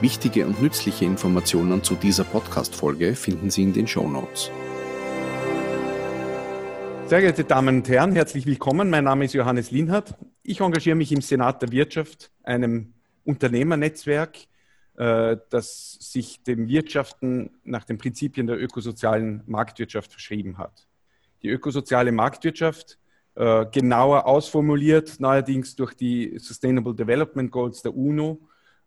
Wichtige und nützliche Informationen zu dieser Podcast-Folge finden Sie in den Show Notes. Sehr geehrte Damen und Herren, herzlich willkommen. Mein Name ist Johannes Linhardt. Ich engagiere mich im Senat der Wirtschaft, einem Unternehmernetzwerk, äh, das sich dem Wirtschaften nach den Prinzipien der ökosozialen Marktwirtschaft verschrieben hat die ökosoziale Marktwirtschaft, äh, genauer ausformuliert, neuerdings durch die Sustainable Development Goals der UNO,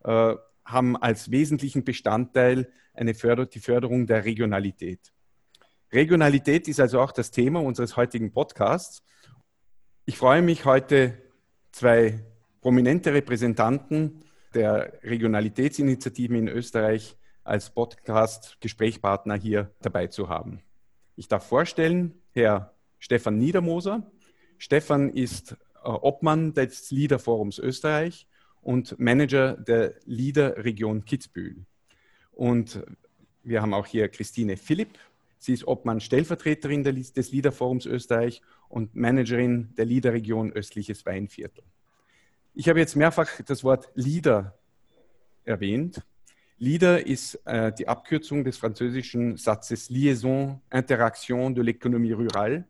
äh, haben als wesentlichen Bestandteil eine Förder die Förderung der Regionalität. Regionalität ist also auch das Thema unseres heutigen Podcasts. Ich freue mich heute, zwei prominente Repräsentanten der Regionalitätsinitiativen in Österreich als Podcast-Gesprächspartner hier dabei zu haben. Ich darf vorstellen Herr Stefan Niedermoser. Stefan ist äh, Obmann des Liederforums Österreich und Manager der Liederregion Kitzbühel. Und wir haben auch hier Christine Philipp. Sie ist Obmann Stellvertreterin des Liederforums Österreich und Managerin der Liederregion Östliches Weinviertel. Ich habe jetzt mehrfach das Wort Lieder erwähnt. LIDER ist äh, die Abkürzung des französischen Satzes Liaison Interaction de l'économie rurale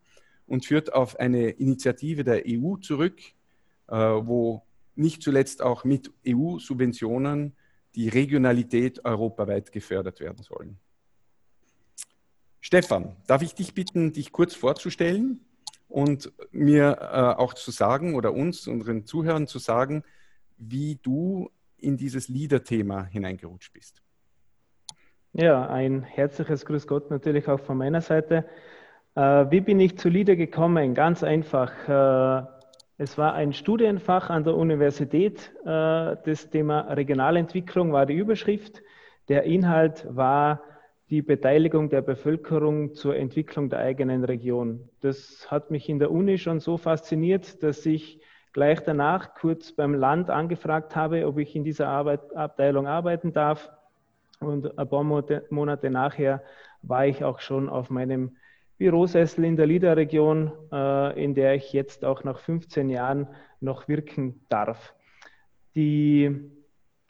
und führt auf eine Initiative der EU zurück, äh, wo nicht zuletzt auch mit EU-Subventionen die Regionalität europaweit gefördert werden sollen. Stefan, darf ich dich bitten, dich kurz vorzustellen und mir äh, auch zu sagen oder uns, unseren Zuhörern zu sagen, wie du in dieses Liederthema hineingerutscht bist. Ja, ein herzliches Grüß Gott natürlich auch von meiner Seite. Äh, wie bin ich zu Lieder gekommen? Ganz einfach. Äh, es war ein Studienfach an der Universität. Äh, das Thema Regionalentwicklung war die Überschrift. Der Inhalt war die Beteiligung der Bevölkerung zur Entwicklung der eigenen Region. Das hat mich in der Uni schon so fasziniert, dass ich gleich danach kurz beim Land angefragt habe, ob ich in dieser Arbeit, Abteilung arbeiten darf. Und ein paar Monate nachher war ich auch schon auf meinem Bürosessel in der LIDA-Region, äh, in der ich jetzt auch nach 15 Jahren noch wirken darf. Die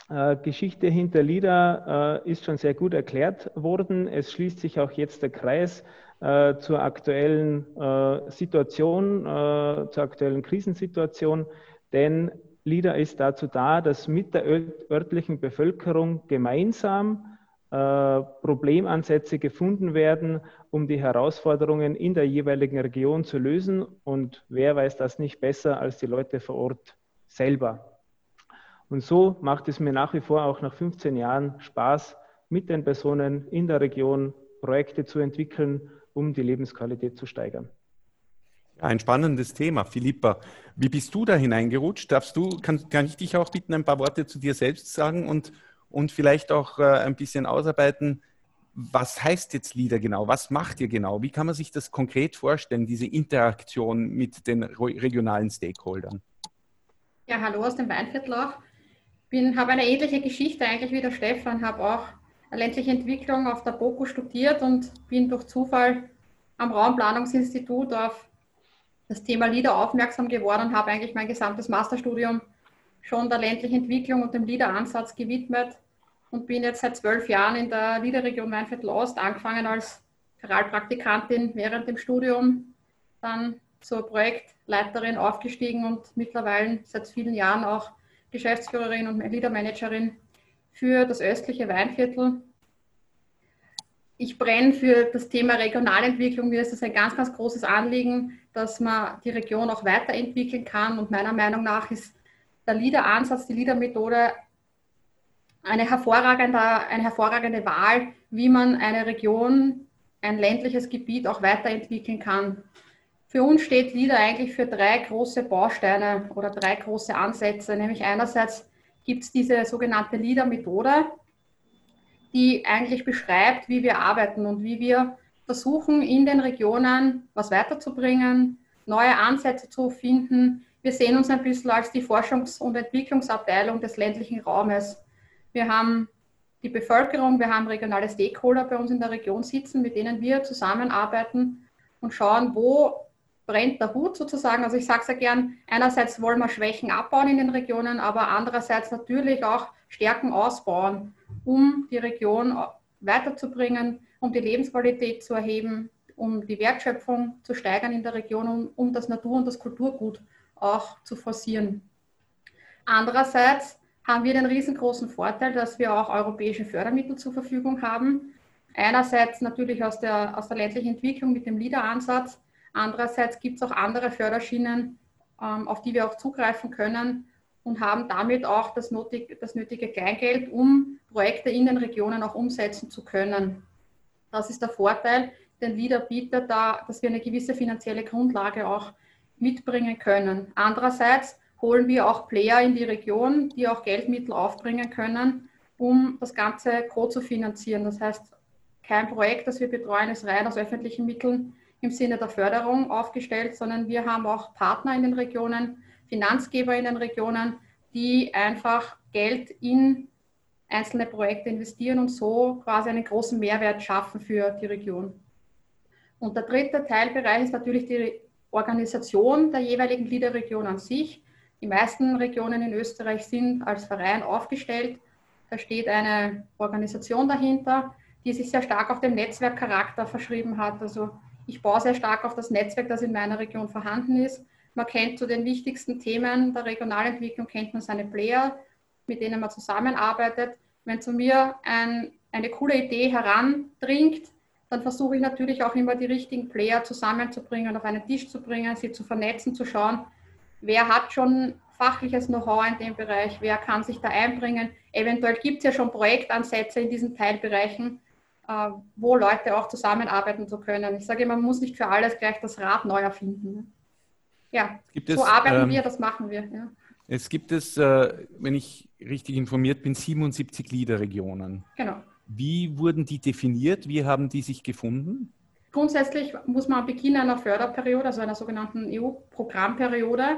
äh, Geschichte hinter LIDA äh, ist schon sehr gut erklärt worden. Es schließt sich auch jetzt der Kreis zur aktuellen Situation, zur aktuellen Krisensituation. Denn LIDA ist dazu da, dass mit der örtlichen Bevölkerung gemeinsam Problemansätze gefunden werden, um die Herausforderungen in der jeweiligen Region zu lösen. Und wer weiß das nicht besser als die Leute vor Ort selber. Und so macht es mir nach wie vor auch nach 15 Jahren Spaß, mit den Personen in der Region Projekte zu entwickeln um die Lebensqualität zu steigern. Ein spannendes Thema. Philippa, wie bist du da hineingerutscht? Darfst du, kann, kann ich dich auch bitten, ein paar Worte zu dir selbst sagen und, und vielleicht auch äh, ein bisschen ausarbeiten, was heißt jetzt LIDER genau? Was macht ihr genau? Wie kann man sich das konkret vorstellen, diese Interaktion mit den regionalen Stakeholdern? Ja, hallo aus dem Weinviertel auch. Ich habe eine ähnliche Geschichte eigentlich wie der Stefan, habe auch ländliche Entwicklung auf der BOKU studiert und bin durch Zufall am Raumplanungsinstitut auf das Thema LIDA aufmerksam geworden und habe eigentlich mein gesamtes Masterstudium schon der ländlichen Entwicklung und dem LIDA-Ansatz gewidmet und bin jetzt seit zwölf Jahren in der LIDA-Region Weinviertel-Ost, angefangen als Feralpraktikantin während dem Studium, dann zur Projektleiterin aufgestiegen und mittlerweile seit vielen Jahren auch Geschäftsführerin und LIDA-Managerin für das östliche Weinviertel. Ich brenne für das Thema Regionalentwicklung. Mir ist es ein ganz, ganz großes Anliegen, dass man die Region auch weiterentwickeln kann. Und meiner Meinung nach ist der LIDA-Ansatz, die LIDA-Methode eine hervorragende, eine hervorragende Wahl, wie man eine Region, ein ländliches Gebiet auch weiterentwickeln kann. Für uns steht LIDA eigentlich für drei große Bausteine oder drei große Ansätze, nämlich einerseits gibt es diese sogenannte LIDA-Methode. die eigentlich beschreibt, wie wir arbeiten und wie wir versuchen, in den Regionen was weiterzubringen, neue Ansätze zu finden. Wir sehen uns ein bisschen als die Forschungs- und Entwicklungsabteilung des ländlichen Raumes. Wir haben die Bevölkerung, wir haben regionale Stakeholder bei uns in der Region sitzen, mit denen wir zusammenarbeiten und schauen, wo brennt der Hut sozusagen. Also ich sage sehr gern, einerseits wollen wir Schwächen abbauen in den Regionen, aber andererseits natürlich auch Stärken ausbauen, um die Region weiterzubringen, um die Lebensqualität zu erheben, um die Wertschöpfung zu steigern in der Region, um, um das Natur- und das Kulturgut auch zu forcieren. Andererseits haben wir den riesengroßen Vorteil, dass wir auch europäische Fördermittel zur Verfügung haben. Einerseits natürlich aus der, aus der ländlichen Entwicklung mit dem LIDA-Ansatz, Andererseits gibt es auch andere Förderschienen, ähm, auf die wir auch zugreifen können und haben damit auch das, notig, das nötige Kleingeld, um Projekte in den Regionen auch umsetzen zu können. Das ist der Vorteil, den LIDA bietet, da, dass wir eine gewisse finanzielle Grundlage auch mitbringen können. Andererseits holen wir auch Player in die Region, die auch Geldmittel aufbringen können, um das Ganze co zu finanzieren. Das heißt, kein Projekt, das wir betreuen, ist rein aus öffentlichen Mitteln im Sinne der Förderung aufgestellt, sondern wir haben auch Partner in den Regionen, Finanzgeber in den Regionen, die einfach Geld in einzelne Projekte investieren und so quasi einen großen Mehrwert schaffen für die Region. Und der dritte Teilbereich ist natürlich die Organisation der jeweiligen Liederregion an sich. Die meisten Regionen in Österreich sind als Verein aufgestellt. Da steht eine Organisation dahinter, die sich sehr stark auf den Netzwerkcharakter verschrieben hat. Also ich baue sehr stark auf das Netzwerk, das in meiner Region vorhanden ist. Man kennt zu den wichtigsten Themen der Regionalentwicklung, kennt man seine Player, mit denen man zusammenarbeitet. Wenn zu mir ein, eine coole Idee herandringt, dann versuche ich natürlich auch immer die richtigen Player zusammenzubringen, auf einen Tisch zu bringen, sie zu vernetzen, zu schauen, wer hat schon fachliches Know-how in dem Bereich, wer kann sich da einbringen. Eventuell gibt es ja schon Projektansätze in diesen Teilbereichen äh, wo Leute auch zusammenarbeiten zu können. Ich sage, man muss nicht für alles gleich das Rad neu erfinden. Ne? Ja, es, so arbeiten ähm, wir, das machen wir. Ja. Es gibt es, äh, wenn ich richtig informiert bin, 77 Liederregionen. Genau. Wie wurden die definiert? Wie haben die sich gefunden? Grundsätzlich muss man am Beginn einer Förderperiode, also einer sogenannten EU-Programmperiode,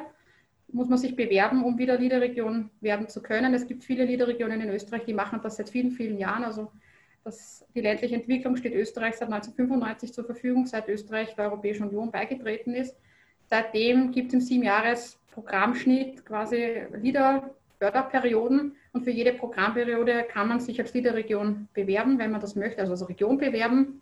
muss man sich bewerben, um wieder Liederregion werden zu können. Es gibt viele Liederregionen in Österreich, die machen das seit vielen, vielen Jahren. Also das, die ländliche Entwicklung steht Österreich seit 1995 zur Verfügung, seit Österreich der Europäischen Union beigetreten ist. Seitdem gibt es im Siebenjahres-Programmschnitt quasi Liederförderperioden und für jede Programmperiode kann man sich als Liederregion bewerben, wenn man das möchte, also als Region bewerben.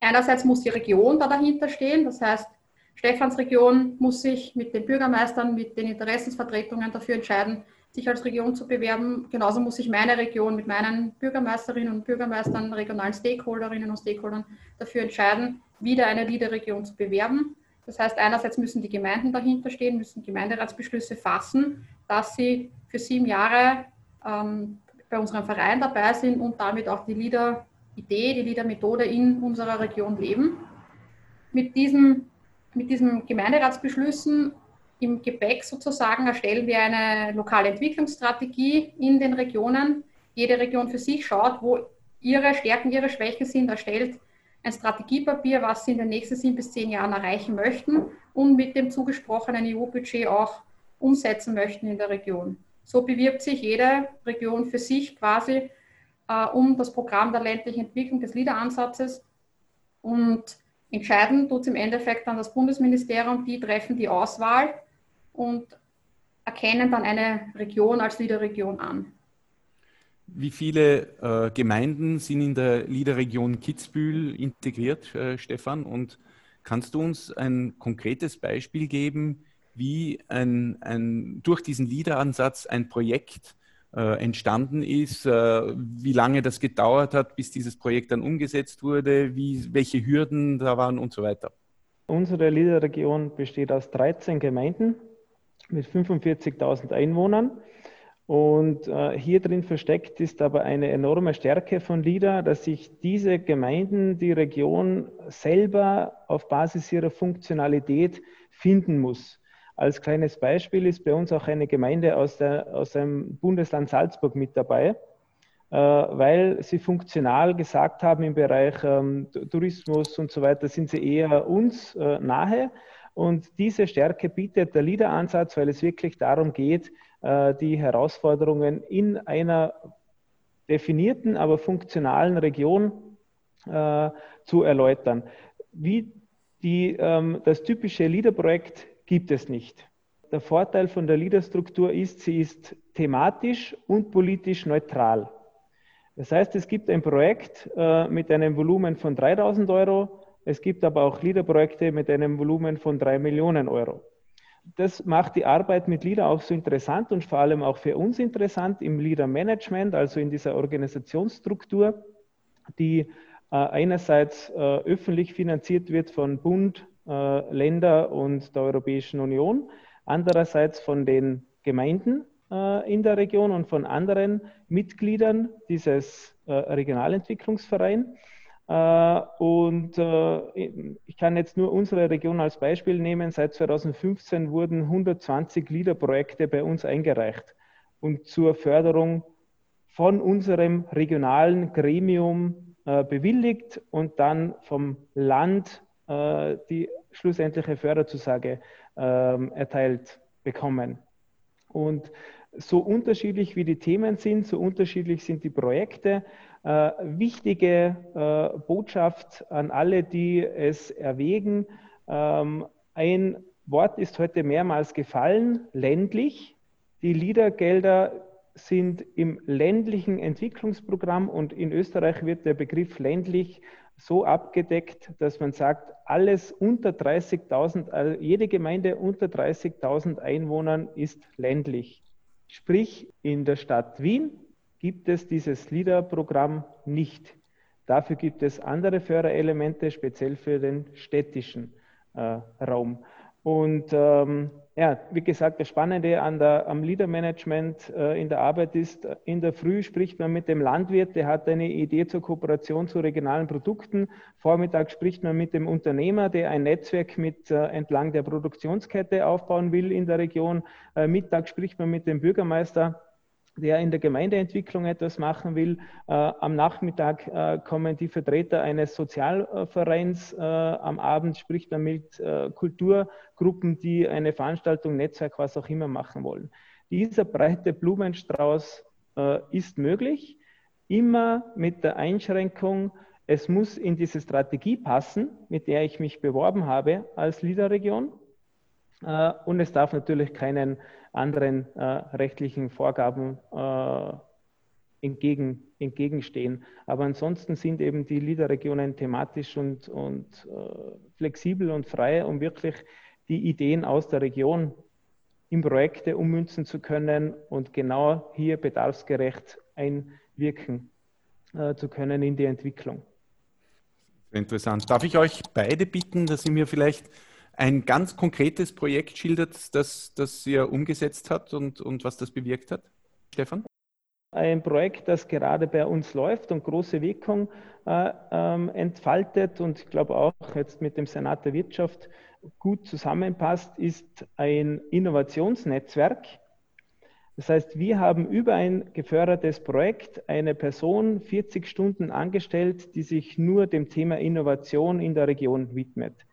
Einerseits muss die Region da dahinter stehen, das heißt, Stephansregion muss sich mit den Bürgermeistern, mit den Interessensvertretungen dafür entscheiden, sich als Region zu bewerben. Genauso muss sich meine Region mit meinen Bürgermeisterinnen und Bürgermeistern, regionalen Stakeholderinnen und Stakeholdern dafür entscheiden, wieder eine LEADER-Region zu bewerben. Das heißt, einerseits müssen die Gemeinden dahinter stehen, müssen Gemeinderatsbeschlüsse fassen, dass sie für sieben Jahre ähm, bei unserem Verein dabei sind und damit auch die LEADER-Idee, die LEADER-Methode in unserer Region leben. Mit, diesem, mit diesen Gemeinderatsbeschlüssen im Gepäck sozusagen erstellen wir eine lokale Entwicklungsstrategie in den Regionen. Jede Region für sich schaut, wo ihre Stärken, ihre Schwächen sind, erstellt ein Strategiepapier, was sie in den nächsten sieben bis zehn Jahren erreichen möchten und mit dem zugesprochenen EU-Budget auch umsetzen möchten in der Region. So bewirbt sich jede Region für sich quasi äh, um das Programm der ländlichen Entwicklung des LIDA-Ansatzes und entscheiden tut es im Endeffekt dann das Bundesministerium, die treffen die Auswahl und erkennen dann eine Region als Liederregion an. Wie viele äh, Gemeinden sind in der Liederregion Kitzbühel integriert, äh, Stefan? Und kannst du uns ein konkretes Beispiel geben, wie ein, ein, durch diesen Liederansatz ein Projekt äh, entstanden ist, äh, wie lange das gedauert hat, bis dieses Projekt dann umgesetzt wurde, wie, welche Hürden da waren und so weiter? Unsere Liederregion besteht aus 13 Gemeinden mit 45.000 Einwohnern. Und äh, hier drin versteckt ist aber eine enorme Stärke von LIDA, dass sich diese Gemeinden, die Region selber auf Basis ihrer Funktionalität finden muss. Als kleines Beispiel ist bei uns auch eine Gemeinde aus, der, aus dem Bundesland Salzburg mit dabei. weil sie funktional gesagt haben im Bereich ähm, Tourismus und so weiter, sind sie eher uns nahe. Und diese Stärke bietet der LEADER-Ansatz, weil es wirklich darum geht, die Herausforderungen in einer definierten, aber funktionalen Region zu erläutern. Wie die, ähm, das typische LEADER-Projekt gibt es nicht. Der Vorteil von der LEADER-Struktur ist, sie ist thematisch und politisch neutral. Das heißt, es gibt ein Projekt äh, mit einem Volumen von 3000 Euro, es gibt aber auch LEADER-Projekte mit einem Volumen von 3 Millionen Euro. Das macht die Arbeit mit LEADER auch so interessant und vor allem auch für uns interessant im LEADER-Management, also in dieser Organisationsstruktur, die äh, einerseits äh, öffentlich finanziert wird von Bund, äh, Länder und der Europäischen Union, andererseits von den Gemeinden in der Region und von anderen Mitgliedern dieses Regionalentwicklungsvereins. Und ich kann jetzt nur unsere Region als Beispiel nehmen. Seit 2015 wurden 120 LEADER-Projekte bei uns eingereicht und zur Förderung von unserem regionalen Gremium äh, bewilligt und dann vom Land äh, die schlussendliche Förderzusage ähm, erteilt bekommen. Und so unterschiedlich wie die Themen sind, so unterschiedlich sind die Projekte. Äh, wichtige äh, Botschaft an alle, die es erwägen. Ähm, ein Wort ist heute mehrmals gefallen, ländlich. Die LIDA-Gelder sind im ländlichen Entwicklungsprogramm und in Österreich wird der Begriff ländlich so abgedeckt, dass man sagt, alles unter 30.000, also jede Gemeinde unter 30.000 Einwohnern ist ländlich. Sprich, in der Stadt Wien gibt es dieses LIDA-Programm nicht. Dafür gibt es andere Förderelemente, speziell für den städtischen äh, Raum. Und ähm, ja, wie gesagt, das Spannende an der, am Leader-Management äh, in der Arbeit ist, in der Früh spricht man mit dem Landwirt, der hat eine Idee zur Kooperation zu regionalen Produkten. Vormittag spricht man mit dem Unternehmer, der ein Netzwerk mit äh, entlang der Produktionskette aufbauen will in der Region. Äh, Mittag spricht man mit dem Bürgermeister der in der Gemeindeentwicklung etwas machen will. Äh, am Nachmittag äh, kommen die Vertreter eines Sozialvereins. Äh, am Abend spricht man mit Kulturgruppen, die eine Veranstaltung, Netzwerk, was auch immer machen wollen. Dieser breite Blumenstrauß ist möglich, immer mit der Einschränkung, es muss in diese Strategie passen, mit der ich mich beworben habe als Leaderregion. Und es darf natürlich keinen anderen äh, rechtlichen Vorgaben äh, entgegen, entgegenstehen. Aber ansonsten sind eben die LIDA-Regionen thematisch und, und äh, flexibel und frei, um wirklich die Ideen aus der Region in Projekte ummünzen zu können und genau hier bedarfsgerecht einwirken äh, zu können in die Entwicklung. Interessant. Darf ich euch beide bitten, dass Sie mir vielleicht ein ganz konkretes Projekt schildert, das, das ihr umgesetzt habt und, und was das bewirkt hat? Stefan? Ein Projekt, das gerade bei uns läuft und große Wirkung äh, ähm, entfaltet und ich glaube auch jetzt mit dem Senat der Wirtschaft gut zusammenpasst, ist ein Innovationsnetzwerk. Das heißt, wir haben über ein gefördertes Projekt eine Person 40 Stunden angestellt, die sich nur dem Thema Innovation in der Region widmet.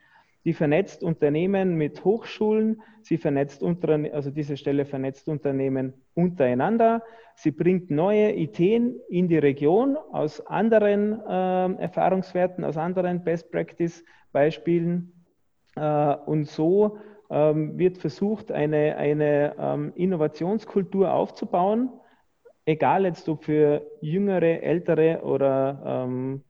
Die vernetzt Unternehmen mit Hochschulen, sie vernetzt unter, also diese Stelle vernetzt Unternehmen untereinander. Sie bringt neue Ideen in die Region aus anderen äh, Erfahrungswerten, aus anderen Best Practice Beispielen. Äh, und so ähm, wird versucht, eine, eine ähm, Innovationskultur aufzubauen, egal jetzt ob für jüngere, ältere oder ähm,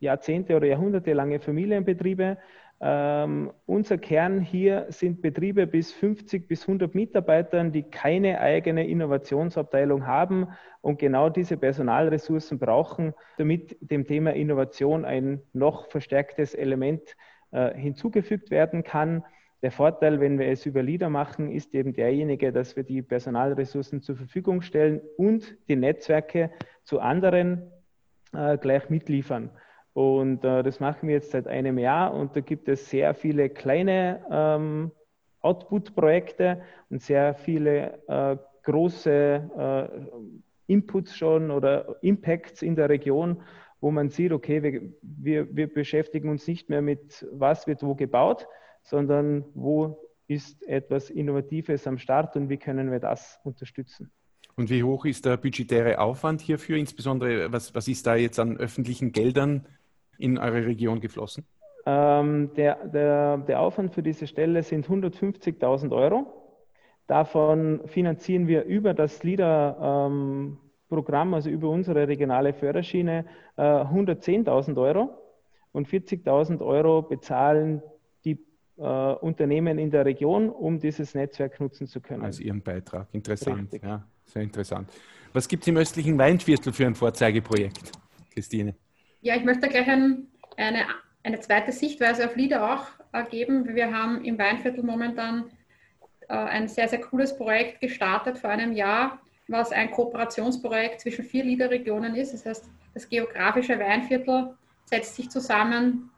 Jahrzehnte oder Jahrhunderte lange Familienbetriebe. Ähm, unser Kern hier sind Betriebe bis 50 bis 100 Mitarbeitern, die keine eigene Innovationsabteilung haben und genau diese Personalressourcen brauchen, damit dem Thema Innovation ein noch verstärktes Element äh, hinzugefügt werden kann. Der Vorteil, wenn wir es über LEADER machen, ist eben derjenige, dass wir die Personalressourcen zur Verfügung stellen und die Netzwerke zu anderen äh, gleich mitliefern. Und äh, das machen wir jetzt seit einem Jahr und da gibt es sehr viele kleine ähm, Output-Projekte und sehr viele äh, große äh, Inputs schon oder Impacts in der Region, wo man sieht, okay, wir, wir, wir beschäftigen uns nicht mehr mit, was wird wo gebaut, sondern wo ist etwas Innovatives am Start und wie können wir das unterstützen. Und wie hoch ist der budgetäre Aufwand hierfür? Insbesondere, was, was ist da jetzt an öffentlichen Geldern in eure Region geflossen? Ähm, der, der, der Aufwand für diese Stelle sind 150.000 Euro. Davon finanzieren wir über das LIDA-Programm, ähm, also über unsere regionale Förderschiene, äh, 110.000 Euro und 40.000 Euro bezahlen die äh, Unternehmen in der Region, um dieses Netzwerk nutzen zu können. Als Ihren Beitrag. Interessant, Richtig. ja, sehr interessant. Was gibt es im östlichen Weinviertel für ein Vorzeigeprojekt, Christine? Ja, ich möchte gleich ein, eine, eine zweite Sichtweise auf LIDA auch äh, geben. Wir haben im Weinviertel momentan äh, ein sehr, sehr cooles Projekt gestartet vor einem Jahr, was ein Kooperationsprojekt zwischen vier Liederregionen ist. Das heißt, das geografische Weinviertel setzt sich zusammen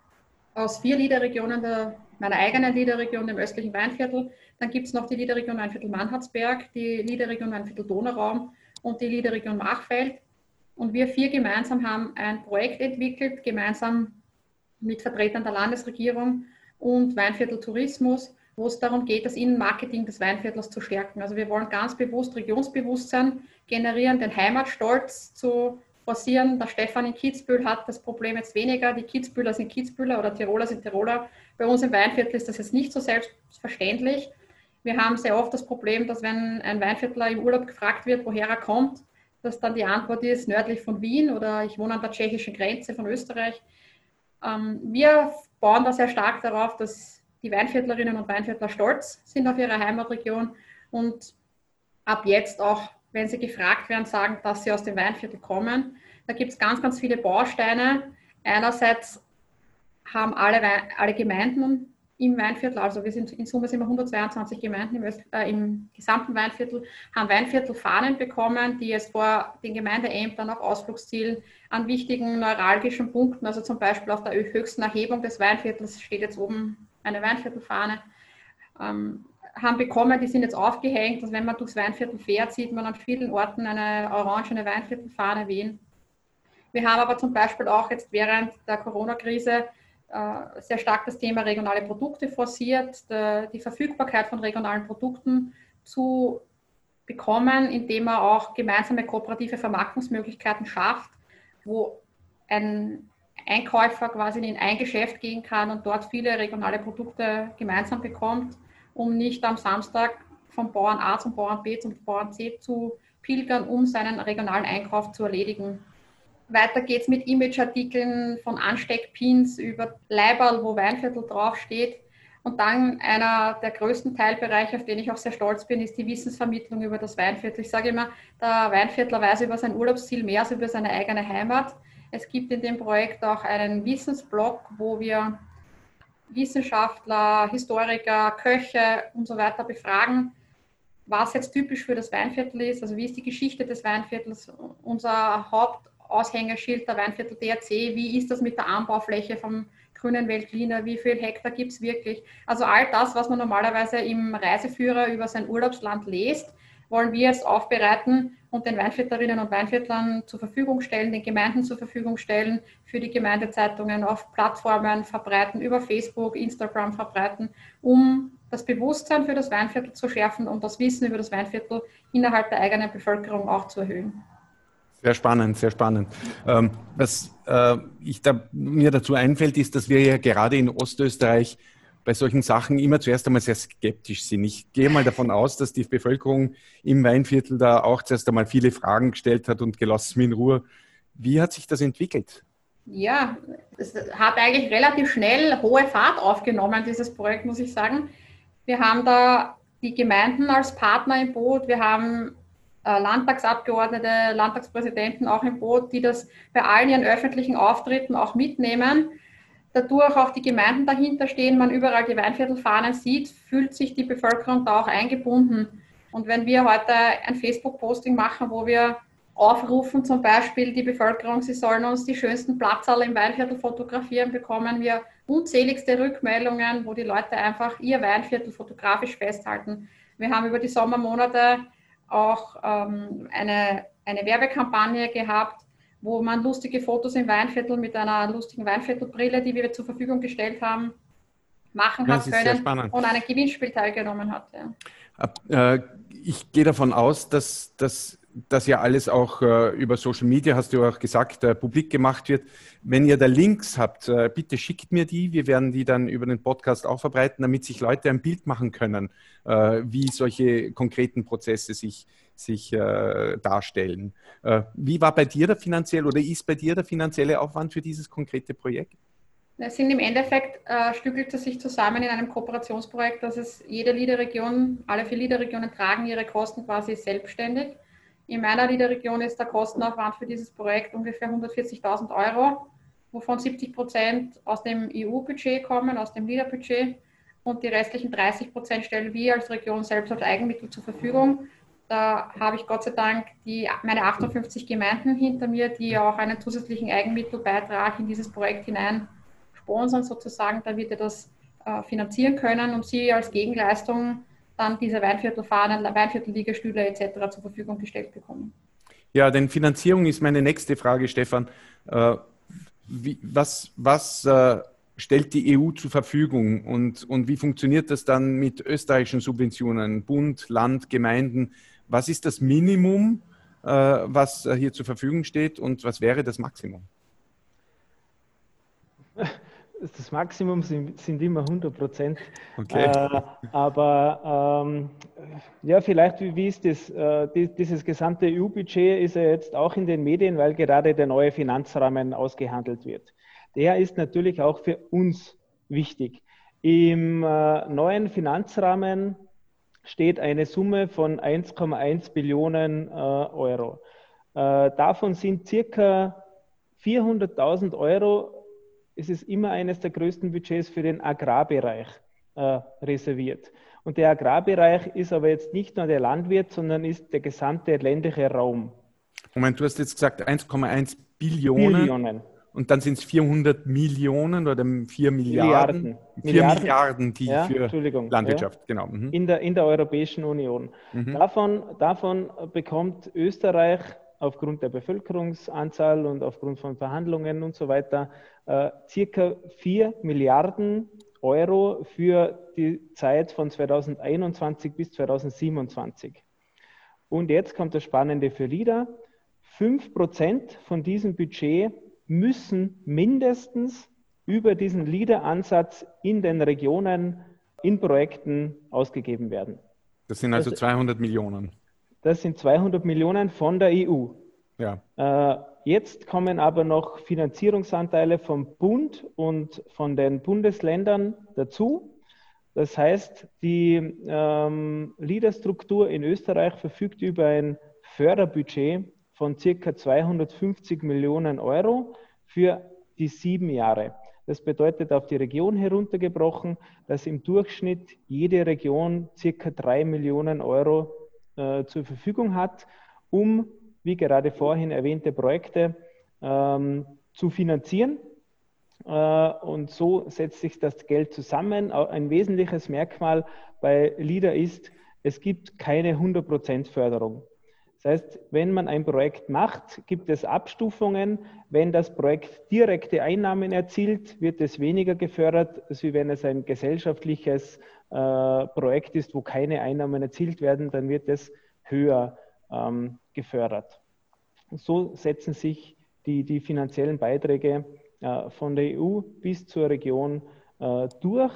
aus vier Liederregionen, der, meiner eigenen Liederregion, dem östlichen Weinviertel. Dann gibt es noch die Liederregion Weinviertel Mannhardsberg, die Liederregion Weinviertel Donauraum und die Liederregion Machfeld. Und wir vier gemeinsam haben ein Projekt entwickelt, gemeinsam mit Vertretern der Landesregierung und Weinviertel Tourismus, wo es darum geht, das Innenmarketing des Weinviertels zu stärken. Also wir wollen ganz bewusst Regionsbewusstsein generieren, den Heimatstolz zu forcieren. Der Stefan in Kitzbühel hat das Problem jetzt weniger. Die Kitzbühler sind Kitzbühler oder Tiroler sind Tiroler. Bei uns im Weinviertel ist das jetzt nicht so selbstverständlich. Wir haben sehr oft das Problem, dass wenn ein Weinviertler im Urlaub gefragt wird, woher er kommt, dass dann die Antwort ist nördlich von Wien oder ich wohne an der tschechischen Grenze von Österreich. Ähm, wir bauen da sehr stark darauf, dass die Weinviertlerinnen und Weinviertler stolz sind auf ihre Heimatregion und ab jetzt auch, wenn sie gefragt werden, sagen, dass sie aus dem Weinviertel kommen. Da gibt es ganz, ganz viele Bausteine. Einerseits haben alle, alle Gemeinden im Weinviertel, also wir sind in Summe sind wir 122 Gemeinden im, äh, im gesamten Weinviertel, haben Weinviertelfahnen bekommen, die es vor den Gemeindeämtern auf Ausflugszielen an wichtigen neuralgischen Punkten, also zum Beispiel auf der höchsten Erhebung des Weinviertels steht jetzt oben eine Weinviertelfahne, ähm, haben bekommen, die sind jetzt aufgehängt. Also wenn man durchs Weinviertel fährt, sieht man an vielen Orten eine orangene Weinviertelfahne wehen. Wir haben aber zum Beispiel auch jetzt während der Corona-Krise sehr stark das Thema regionale Produkte forciert, die Verfügbarkeit von regionalen Produkten zu bekommen, indem man auch gemeinsame kooperative Vermarktungsmöglichkeiten schafft, wo ein Einkäufer quasi in ein Geschäft gehen kann und dort viele regionale Produkte gemeinsam bekommt, um nicht am Samstag vom Bauern A zum Bauern B zum Bauern C zu pilgern, um seinen regionalen Einkauf zu erledigen. Weiter geht es mit Imageartikeln von Ansteckpins über Leiberl, wo Weinviertel draufsteht. Und dann einer der größten Teilbereiche, auf den ich auch sehr stolz bin, ist die Wissensvermittlung über das Weinviertel. Ich sage immer, der Weinviertler weiß über sein Urlaubsziel mehr als über seine eigene Heimat. Es gibt in dem Projekt auch einen Wissensblog, wo wir Wissenschaftler, Historiker, Köche und so weiter befragen, was jetzt typisch für das Weinviertel ist, also wie ist die Geschichte des Weinviertels, unser Hauptaushängerschild der Weinviertel DRC, wie ist das mit der Anbaufläche vom grünen Weltliner, wie viel Hektar gibt es wirklich. Also all das, was man normalerweise im Reiseführer über sein Urlaubsland liest, wollen wir jetzt aufbereiten und den Weinviertlerinnen und Weinviertlern zur Verfügung stellen, den Gemeinden zur Verfügung stellen, für die Gemeindezeitungen auf Plattformen verbreiten, über Facebook, Instagram verbreiten, um das Bewusstsein für das Weinviertel zu schärfen und das Wissen über das Weinviertel innerhalb der eigenen Bevölkerung auch zu erhöhen. Sehr spannend, sehr spannend. Ähm, was äh, ich da, mir dazu einfällt, ist, dass wir ja gerade in Ostösterreich bei solchen Sachen immer zuerst einmal sehr skeptisch sind. Ich gehe mal davon aus, dass die Bevölkerung im Weinviertel da auch zuerst einmal viele Fragen gestellt hat und gelassen mir in Ruhe. Wie hat sich das entwickelt? Ja, es hat eigentlich relativ schnell hohe Fahrt aufgenommen, dieses Projekt, muss ich sagen. Wir haben da die Gemeinden als Partner im Boot, wir haben Landtagsabgeordnete, Landtagspräsidenten auch im Boot, die das bei allen ihren öffentlichen Auftritten auch mitnehmen dadurch auch die Gemeinden dahinter stehen, man überall die Weinviertelfahnen sieht, fühlt sich die Bevölkerung da auch eingebunden. Und wenn wir heute ein Facebook-Posting machen, wo wir aufrufen, zum Beispiel die Bevölkerung, sie sollen uns die schönsten Platzerl im Weinviertel fotografieren, bekommen wir unzähligste Rückmeldungen, wo die Leute einfach ihr Weinviertel fotografisch festhalten. Wir haben über die Sommermonate auch ähm, eine eine Werbekampagne gehabt, wo man lustige Fotos im Weinviertel mit einer lustigen Weinviertelbrille, die wir zur Verfügung gestellt haben, machen hat können und an einem Gewinnspiel teilgenommen hat. Ja. Äh, ich gehe davon aus, dass, dass das ja alles auch äh, über Social Media, hast du auch gesagt, äh, publik gemacht wird. Wenn ihr da Links habt, äh, bitte schickt mir die. Wir werden die dann über den Podcast auch verbreiten, damit sich Leute ein Bild machen können, äh, wie solche konkreten Prozesse sich, sich äh, darstellen. Äh, wie war bei dir der finanzielle oder ist bei dir der finanzielle Aufwand für dieses konkrete Projekt? Es sind im Endeffekt, äh, stückelt es sich zusammen in einem Kooperationsprojekt, dass es jede Liederregion, alle vier Liederregionen tragen ihre Kosten quasi selbstständig. In meiner Liederregion ist der Kostenaufwand für dieses Projekt ungefähr 140.000 Euro, wovon 70 Prozent aus dem EU-Budget kommen, aus dem Liederbudget und die restlichen 30 Prozent stellen wir als Region selbst als Eigenmittel zur Verfügung. Da habe ich Gott sei Dank die, meine 58 Gemeinden hinter mir, die auch einen zusätzlichen Eigenmittelbeitrag in dieses Projekt hinein sponsern sozusagen, damit wir das äh, finanzieren können und sie als Gegenleistung dann diese Weinviertelfahnen, Weinviertelliegestühle etc. zur Verfügung gestellt bekommen. Ja, denn Finanzierung ist meine nächste Frage, Stefan. Äh, wie, was was äh, stellt die EU zur Verfügung und, und wie funktioniert das dann mit österreichischen Subventionen, Bund, Land, Gemeinden? Was ist das Minimum, äh, was hier zur Verfügung steht und was wäre das Maximum? das Maximum sind, sind immer 100 Prozent. Okay. Äh, aber ähm, ja, vielleicht, wie, wie ist das? Äh, die, dieses gesamte EU-Budget ist ja jetzt auch in den Medien, weil gerade der neue Finanzrahmen ausgehandelt wird. Der ist natürlich auch für uns wichtig. Im äh, neuen Finanzrahmen steht eine Summe von 1,1 Billionen äh, Euro. Äh, davon sind circa 400.000 Euro es ist immer eines der größten Budgets für den Agrarbereich äh, reserviert. Und der Agrarbereich ist aber jetzt nicht nur der Landwirt, sondern ist der gesamte ländliche Raum. Moment, du hast jetzt gesagt 1,1 Billionen. Billionen. Und dann sind es 400 Millionen oder 4 Milliarden. Milliarden. 4 Milliarden, Milliarden die ja, für Landwirtschaft, ja. genau. Mhm. In, der, in der Europäischen Union. Mhm. Davon, davon bekommt Österreich aufgrund der Bevölkerungsanzahl und aufgrund von Verhandlungen und so weiter äh, circa 4 Milliarden Euro für die Zeit von 2021 bis 2027. Und jetzt kommt das Spannende für LIDA. 5 Prozent von diesem Budget müssen mindestens über diesen LIDA-Ansatz in den Regionen in Projekten ausgegeben werden. Das sind also das, 200 Millionen. Das sind 200 Millionen von der EU. Ja. Äh, jetzt kommen aber noch Finanzierungsanteile vom Bund und von den Bundesländern dazu. Das heißt, die ähm, LIDA-Struktur in Österreich verfügt über ein Förderbudget von circa 250 Millionen Euro für die sieben Jahre. Das bedeutet auf die Region heruntergebrochen, dass im Durchschnitt jede Region circa drei Millionen Euro äh, zur Verfügung hat, um, wie gerade vorhin erwähnte Projekte ähm, zu finanzieren. Äh, und so setzt sich das Geld zusammen. Ein wesentliches Merkmal bei LIDA ist, es gibt keine 100% Förderung. Das heißt, wenn man ein Projekt macht, gibt es Abstufungen. Wenn das Projekt direkte Einnahmen erzielt, wird es weniger gefördert, als wenn es ein gesellschaftliches äh, Projekt ist, wo keine Einnahmen erzielt werden, dann wird es höher ähm, gefördert. So setzen sich die, die finanziellen Beiträge äh, von der EU bis zur Region äh, durch.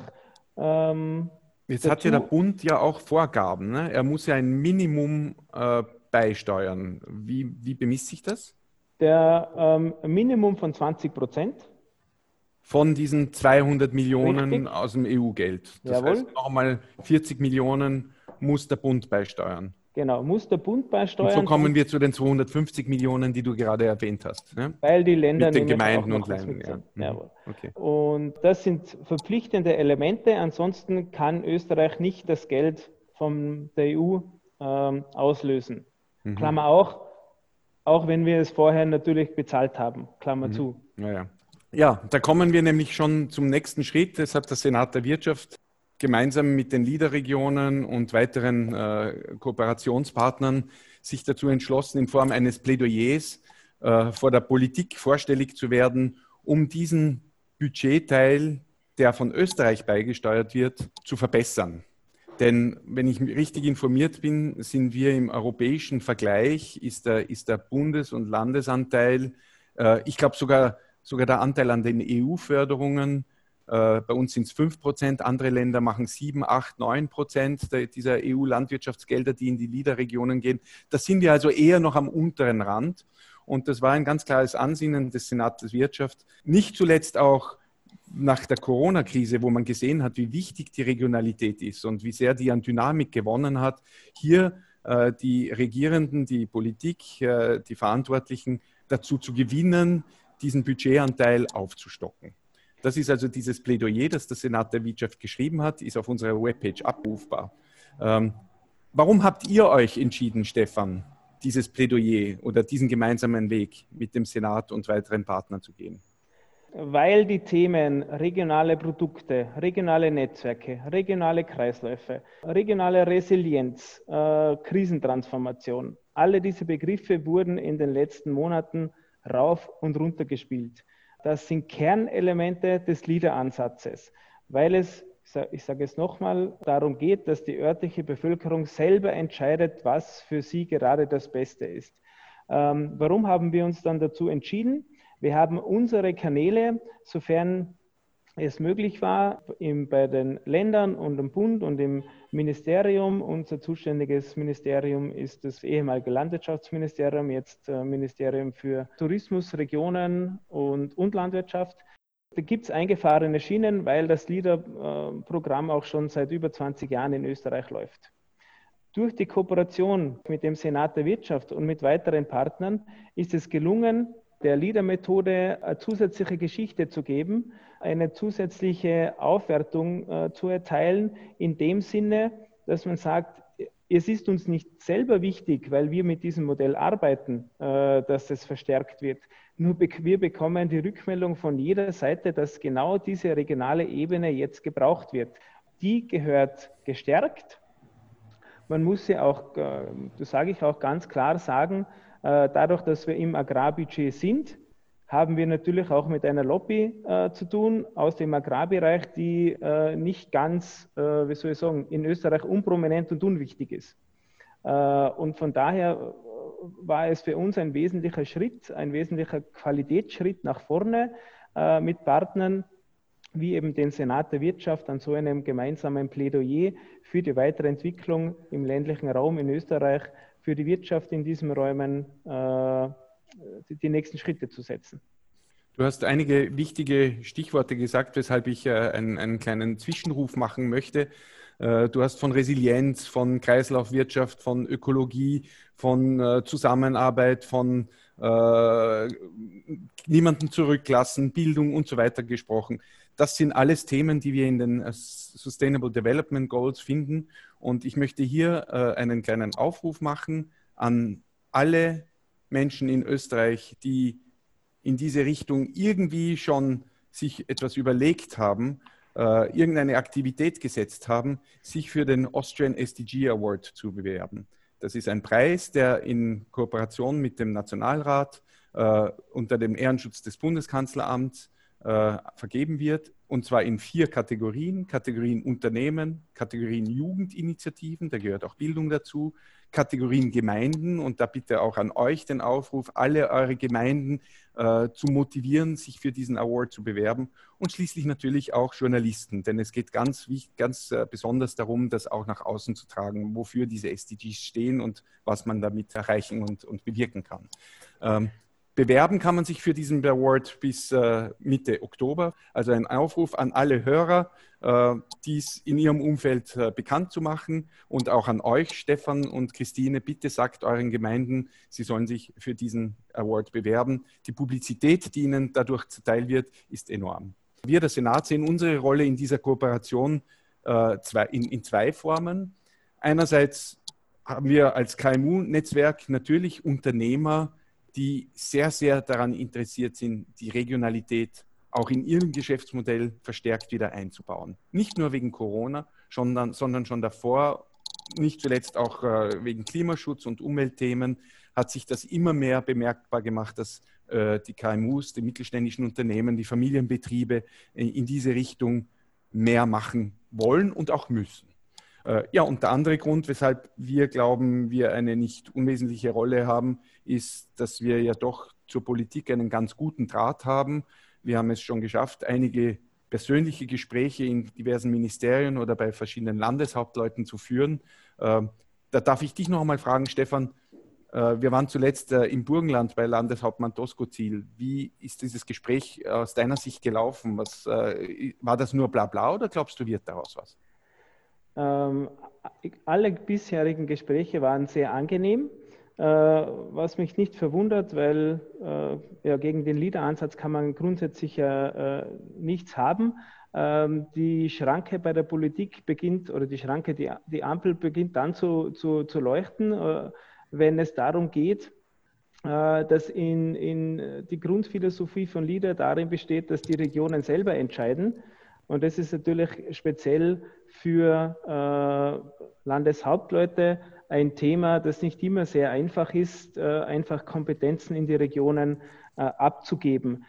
Ähm, Jetzt hat ja der Bund ja auch Vorgaben. Ne? Er muss ja ein Minimum äh, beisteuern. Wie, wie bemisst sich das? Der ähm, Minimum von 20 Prozent von diesen 200 Millionen Richtig. aus dem EU-Geld. Das Jawohl. heißt, nochmal 40 Millionen muss der Bund beisteuern. Genau, muss der Bund beisteuern. Und so kommen wir zu den 250 Millionen, die du gerade erwähnt hast. Ne? Weil die Länder mit den Gemeinden und Ländern. Ja. Mhm. Jawohl. Okay. Und das sind verpflichtende Elemente. Ansonsten kann Österreich nicht das Geld von der EU ähm, auslösen. Mhm. Klammer auch, auch wenn wir es vorher natürlich bezahlt haben. Klammer mhm. zu. Ja, ja. Ja, da kommen wir nämlich schon zum nächsten Schritt. Das hat der Senat der Wirtschaft gemeinsam mit den LIDA-Regionen und weiteren äh, Kooperationspartnern sich dazu entschlossen, in Form eines Plädoyers äh, vor der Politik vorstellig zu werden, um diesen Budgetteil, der von Österreich beigesteuert wird, zu verbessern. Denn wenn ich richtig informiert bin, sind wir im europäischen Vergleich, ist der, ist der Bundes- und Landesanteil, äh, ich glaube sogar, sogar der Anteil an den EU-Förderungen, äh, bei uns sind es 5 Prozent, andere Länder machen 7, 8, 9 Prozent dieser EU-Landwirtschaftsgelder, die in die LIDA-Regionen gehen. Da sind wir also eher noch am unteren Rand. Und das war ein ganz klares Ansinnen des Senats Wirtschaft, nicht zuletzt auch nach der Corona-Krise, wo man gesehen hat, wie wichtig die Regionalität ist und wie sehr die an Dynamik gewonnen hat, hier äh, die Regierenden, die Politik, äh, die Verantwortlichen dazu zu gewinnen, diesen Budgetanteil aufzustocken. Das ist also dieses Plädoyer, das der Senat der Wirtschaft geschrieben hat, ist auf unserer Webpage abrufbar. Ähm, warum habt ihr euch entschieden, Stefan, dieses Plädoyer oder diesen gemeinsamen Weg mit dem Senat und weiteren Partnern zu gehen? Weil die Themen regionale Produkte, regionale Netzwerke, regionale Kreisläufe, regionale Resilienz, äh, Krisentransformation, alle diese Begriffe wurden in den letzten Monaten rauf und runter gespielt. Das sind Kernelemente des LEADER-Ansatzes, weil es, ich sage es nochmal, darum geht, dass die örtliche Bevölkerung selber entscheidet, was für sie gerade das Beste ist. Ähm, warum haben wir uns dann dazu entschieden? Wir haben unsere Kanäle, sofern es möglich war, im, bei den Ländern und im Bund und im Ministerium. Unser zuständiges Ministerium ist das ehemalige Landwirtschaftsministerium, jetzt äh, Ministerium für Tourismus, Regionen und, und Landwirtschaft. Da gibt es eingefahrene Schienen, weil das LIDER-Programm auch schon seit über 20 Jahren in Österreich läuft. Durch die Kooperation mit dem Senat der Wirtschaft und mit weiteren Partnern ist es gelungen, der LIDA-Methode eine zusätzliche Geschichte zu geben, eine zusätzliche Aufwertung äh, zu erteilen, in dem Sinne, dass man sagt, es ist uns nicht selber wichtig, weil wir mit diesem Modell arbeiten, äh, dass es verstärkt wird. Nur wir bekommen die Rückmeldung von jeder Seite, dass genau diese regionale Ebene jetzt gebraucht wird. Die gehört gestärkt. Man muss sie auch, äh, das sage ich auch ganz klar sagen, äh, dadurch, dass wir im Agrarbudget sind, haben wir natürlich auch mit einer Lobby äh, zu tun aus dem Agrarbereich, die äh, nicht ganz, äh, wie soll ich sagen, in Österreich unprominent und unwichtig ist. Äh, und von daher äh, war es für uns ein wesentlicher Schritt, ein wesentlicher Qualitätsschritt nach vorne mit Partnern wie eben den Senat der Wirtschaft an so einem gemeinsamen Plädoyer für die weitere Entwicklung im ländlichen Raum in Österreich für die Wirtschaft in diesen Räumen äh, die, nächsten Schritte zu setzen. Du hast einige wichtige Stichworte gesagt, weshalb ich äh, einen, einen, kleinen Zwischenruf machen möchte. Äh, du hast von Resilienz, von Kreislaufwirtschaft, von Ökologie, von äh, Zusammenarbeit, von äh, niemanden zurücklassen, Bildung und so weiter gesprochen. Das sind alles Themen, die wir in den äh, Sustainable Development Goals finden. Und ich möchte hier äh, einen kleinen Aufruf machen an alle Menschen in Österreich, die in diese Richtung irgendwie schon sich etwas überlegt haben, äh, irgendeine Aktivität gesetzt haben, sich für den Austrian SDG Award zu bewerben. Das ist ein Preis, der in Kooperation mit dem Nationalrat äh, unter dem Ehrenschutz des Bundeskanzleramts äh, vergeben wird. Und zwar in vier Kategorien. Kategorien Unternehmen, Kategorien Jugendinitiativen, da gehört auch Bildung dazu, Kategorien Gemeinden und da bitte auch an euch den Aufruf, alle eure Gemeinden äh, zu motivieren, sich für diesen Award zu bewerben und schließlich natürlich auch Journalisten, denn es geht ganz, ganz äh, besonders darum, das auch nach außen zu tragen, wofür diese SDGs stehen und was man damit erreichen und, und bewirken kann. Ähm, Bewerben kann man sich für diesen Award bis äh, Mitte Oktober. Also ein Aufruf an alle Hörer, äh, dies in ihrem Umfeld äh, bekannt zu machen und auch an euch, Stefan und Christine, bitte sagt euren Gemeinden, sie sollen sich für diesen Award bewerben. Die Publizität, die ihnen dadurch zuteil wird, ist enorm. Wir, der Senat, sehen unsere Rolle in dieser Kooperation äh, zwei, in, in zwei Formen. Einerseits haben wir als KMU-Netzwerk natürlich Unternehmer, die sehr, sehr daran interessiert sind, die Regionalität auch in ihrem Geschäftsmodell verstärkt wieder einzubauen. Nicht nur wegen Corona, sondern, sondern schon davor nicht zuletzt auch äh, wegen Klimaschutz und Umweltthemen hat sich das immer mehr bemerkbar gemacht, dass äh, die KMUs, die mittelständischen Unternehmen, die Familienbetriebe in diese Richtung mehr machen wollen und auch müssen. Ja, und der andere Grund, weshalb wir glauben, wir eine nicht unwesentliche Rolle haben, ist, dass wir ja doch zur Politik einen ganz guten Draht haben. Wir haben es schon geschafft, einige persönliche Gespräche in diversen Ministerien oder bei verschiedenen Landeshauptleuten zu führen. Ähm, da darf ich dich noch einmal fragen, Stefan. Äh, wir waren zuletzt äh, im Burgenland bei Landeshauptmann Doskozil. Wie ist dieses Gespräch aus deiner Sicht gelaufen? Was, äh, war das nur Blabla oder glaubst du, wird daraus was? Ähm, alle bisherigen Gespräche waren sehr angenehm. Äh, was mich nicht verwundert, weil äh, ja, gegen den Leader-Ansatz kann man grundsätzlich ja äh, nichts haben. Ähm, die Schranke bei der Politik beginnt, oder die Schranke, die, die Ampel beginnt dann zu, zu, zu leuchten, wenn es darum geht, dass in, in die Grundphilosophie von LEADER darin besteht, dass die Regionen selber entscheiden. Und das ist natürlich speziell für äh, Landeshauptleute ein Thema, das nicht immer sehr einfach ist, äh, einfach Kompetenzen in die Regionen äh, abzugeben.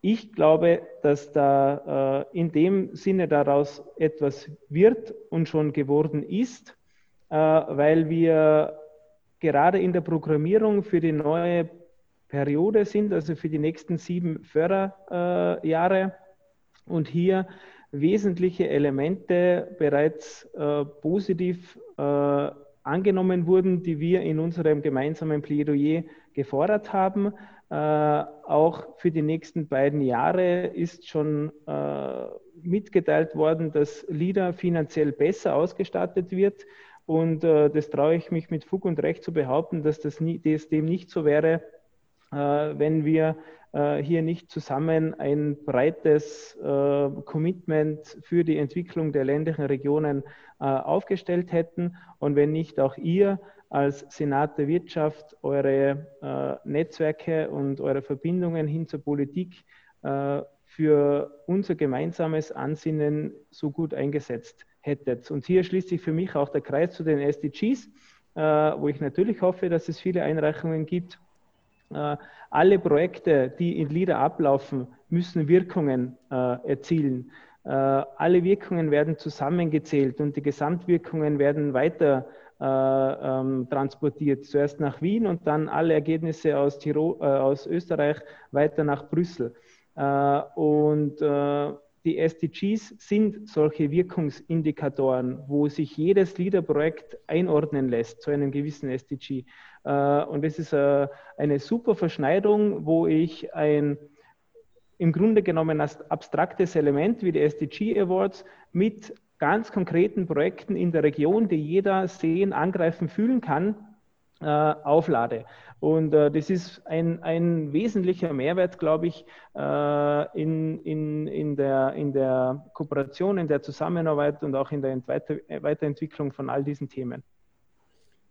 Ich glaube, dass da in dem Sinne daraus etwas wird und schon geworden ist, weil wir gerade in der Programmierung für die neue Periode sind, also für die nächsten sieben Förderjahre und hier wesentliche Elemente bereits positiv angenommen wurden, die wir in unserem gemeinsamen Plädoyer gefordert haben. Äh, auch für die nächsten beiden Jahre ist schon äh, mitgeteilt worden, dass LIDA finanziell besser ausgestattet wird. Und äh, das traue ich mich mit Fug und Recht zu behaupten, dass das, nie, das dem nicht so wäre, äh, wenn wir äh, hier nicht zusammen ein breites äh, Commitment für die Entwicklung der ländlichen Regionen aufgestellt hätten und wenn nicht auch ihr als Senat der Wirtschaft eure Netzwerke und eure Verbindungen hin zur Politik für unser gemeinsames Ansinnen so gut eingesetzt hättet. Und hier schließt sich für mich auch der Kreis zu den SDGs, wo ich natürlich hoffe, dass es viele Einreichungen gibt äh, alle Projekte, die in LIDA ablaufen, müssen Wirkungen äh, erzielen. Äh, alle Wirkungen werden zusammengezählt und die Gesamtwirkungen werden weiter ähm, transportiert. Zuerst nach Wien und dann alle Ergebnisse aus, Tirol, aus Österreich weiter nach Brüssel. und die SDGs sind solche Wirkungsindikatoren, wo sich jedes LIDA-Projekt einordnen lässt zu einem gewissen SDG. Äh, und es ist äh, eine super Verschneidung, wo ich ein im Grunde genommen abstraktes Element wie die SDG Awards mit ganz konkreten Projekten in der Region, die jeder sehen, angreifen, fühlen kann, äh, auflade. Und äh, das ist ein, ein wesentlicher Mehrwert, glaube ich, äh, in, in, in, der, in der Kooperation, in der Zusammenarbeit und auch in der Weiter Weiterentwicklung von all diesen Themen.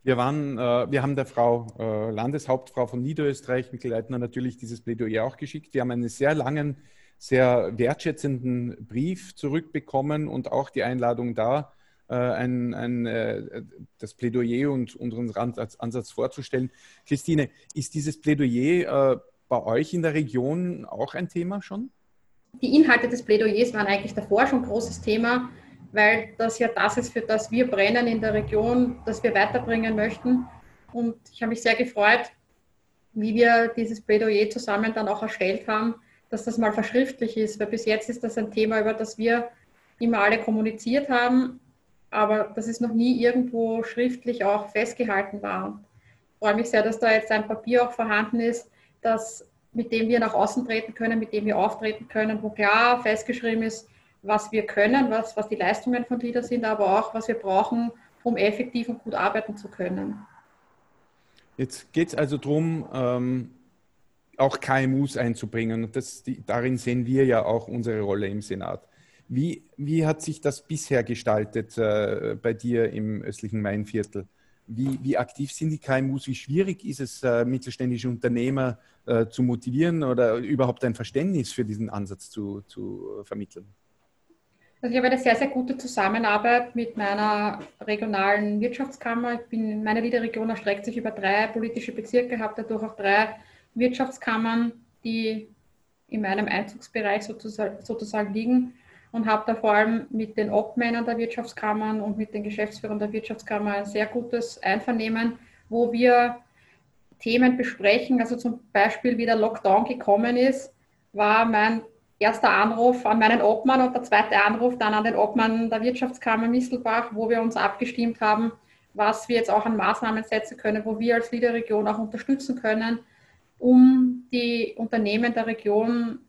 Wir, waren, äh, wir haben der Frau äh, Landeshauptfrau von Niederösterreich, Mikkel Leitner, natürlich dieses Plädoyer auch geschickt. Wir haben einen sehr langen, sehr wertschätzenden Brief zurückbekommen und auch die Einladung da, ein, ein, äh, das Plädoyer und unseren Ansatz vorzustellen. Christine, ist dieses Plädoyer äh, bei euch in der Region auch ein Thema schon? Die Inhalte des Plädoyers waren eigentlich davor schon ein großes Thema weil das ja das ist, für das wir brennen in der Region, das wir weiterbringen möchten. Und ich habe mich sehr gefreut, wie wir dieses Plädoyer zusammen dann auch erstellt haben, dass das mal verschriftlich ist, weil bis jetzt ist das ein Thema, über das wir immer alle kommuniziert haben, aber das ist noch nie irgendwo schriftlich auch festgehalten war. Ich freue mich sehr, dass da jetzt ein Papier auch vorhanden ist, das, mit dem wir nach außen treten können, mit dem wir auftreten können, wo klar festgeschrieben ist, was wir können, was, was die Leistungen von LIDA sind, aber auch, was wir brauchen, um effektiv und gut arbeiten zu können. Jetzt geht es also darum, ähm, auch KMUs einzubringen. Und das, die, darin sehen wir ja auch unsere Rolle im Senat. Wie, wie hat sich das bisher gestaltet äh, bei dir im östlichen Mainviertel? Wie, wie, aktiv sind die KMUs? Wie schwierig ist es, äh, mittelständische Unternehmer äh, zu motivieren oder überhaupt ein Verständnis für diesen Ansatz zu, zu vermitteln? Also ich habe eine sehr, sehr gute Zusammenarbeit mit meiner regionalen Wirtschaftskammer. Ich bin, meine Liederregion erstreckt sich über drei politische Bezirke, habe dadurch auch drei Wirtschaftskammern, die in meinem Einzugsbereich sozusagen, sozusagen liegen und habe da vor allem mit den Obmännern der Wirtschaftskammern und mit den Geschäftsführern der Wirtschaftskammer ein sehr gutes Einvernehmen, wo wir Themen besprechen. Also zum Beispiel, wie der Lockdown gekommen ist, war mein erster Anruf an meinen Obmann und der zweite Anruf dann an den Obmann der Wirtschaftskammer Misselbach, wo wir uns abgestimmt haben, was wir jetzt auch an Maßnahmen setzen können, wo wir als Liederregion auch unterstützen können, um die Unternehmen der Region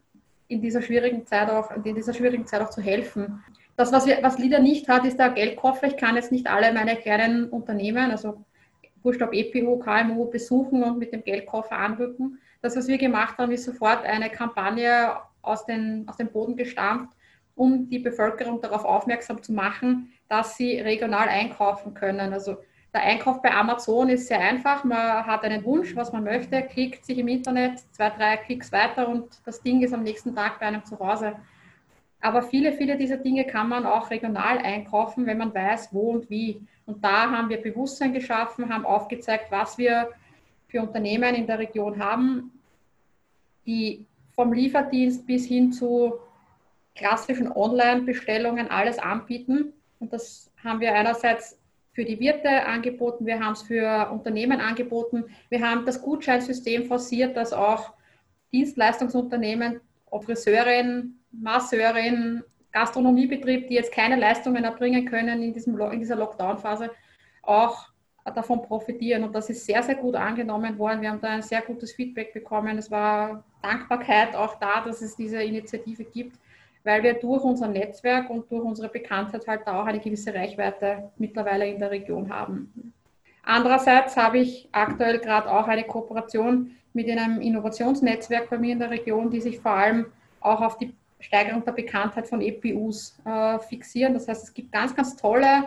in dieser schwierigen Zeit auch, in dieser schwierigen Zeit auch zu helfen. Das, was, wir, was LIDA nicht hat, ist der Geldkoffer. Ich kann jetzt nicht alle meine kleinen Unternehmen, also wurscht ob EPU, KMU, besuchen und mit dem Geldkoffer anrücken. Das, was wir gemacht haben, ist sofort eine Kampagne aus, den, aus dem Boden gestampft, um die Bevölkerung darauf aufmerksam zu machen, dass sie regional einkaufen können. Also der Einkauf bei Amazon ist sehr einfach. Man hat einen Wunsch, was man möchte, klickt sich im Internet zwei, drei Klicks weiter und das Ding ist am nächsten Tag bei einem zu Hause. Aber viele, viele dieser Dinge kann man auch regional einkaufen, wenn man weiß, wo und wie. Und da haben wir Bewusstsein geschaffen, haben aufgezeigt, was wir für Unternehmen in der Region haben, die vom Lieferdienst bis hin zu klassischen Online-Bestellungen alles anbieten. Und das haben wir einerseits für die Wirte angeboten, wir haben es für Unternehmen angeboten. Wir haben das Gutscheinsystem forciert, dass auch Dienstleistungsunternehmen, ob Friseurin, Masseurin, Gastronomiebetrieb, die jetzt keine Leistungen erbringen können in, diesem, in dieser Lockdown-Phase, auch davon profitieren. Und das ist sehr, sehr gut angenommen worden. Wir haben da ein sehr gutes Feedback bekommen. Es war Dankbarkeit auch da, dass es diese Initiative gibt weil wir durch unser Netzwerk und durch unsere Bekanntheit halt auch eine gewisse Reichweite mittlerweile in der Region haben. Andererseits habe ich aktuell gerade auch eine Kooperation mit einem Innovationsnetzwerk bei mir in der Region, die sich vor allem auch auf die Steigerung der Bekanntheit von EPUs äh, fixieren. Das heißt, es gibt ganz, ganz tolle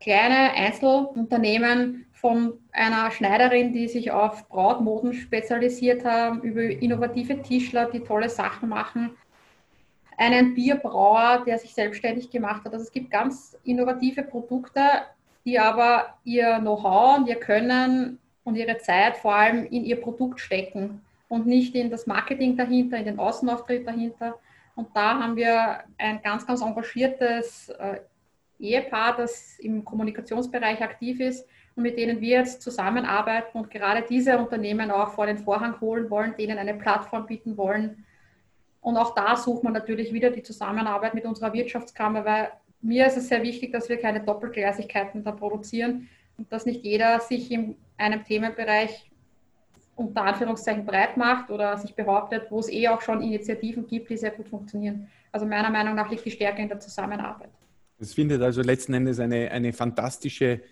kleine Einzelunternehmen von einer Schneiderin, die sich auf Brautmoden spezialisiert haben, über innovative Tischler, die tolle Sachen machen, einen Bierbrauer, der sich selbstständig gemacht hat. Also es gibt ganz innovative Produkte, die aber ihr Know-how und ihr Können und ihre Zeit vor allem in ihr Produkt stecken und nicht in das Marketing dahinter, in den Außenauftritt dahinter. Und da haben wir ein ganz, ganz engagiertes äh, Ehepaar, das im Kommunikationsbereich aktiv ist und mit denen wir jetzt zusammenarbeiten und gerade diese Unternehmen auch vor den Vorhang holen wollen, denen eine Plattform bieten wollen, und auch da sucht man natürlich wieder die Zusammenarbeit mit unserer Wirtschaftskammer, weil mir ist es sehr wichtig, dass wir keine Doppelgleisigkeiten da produzieren und dass nicht jeder sich in einem Themenbereich unter Anführungszeichen breit macht oder sich behauptet, wo es eh auch schon Initiativen gibt, die sehr gut funktionieren. Also meiner Meinung nach liegt die Stärke in der Zusammenarbeit. Es findet also letzten Endes eine, eine fantastische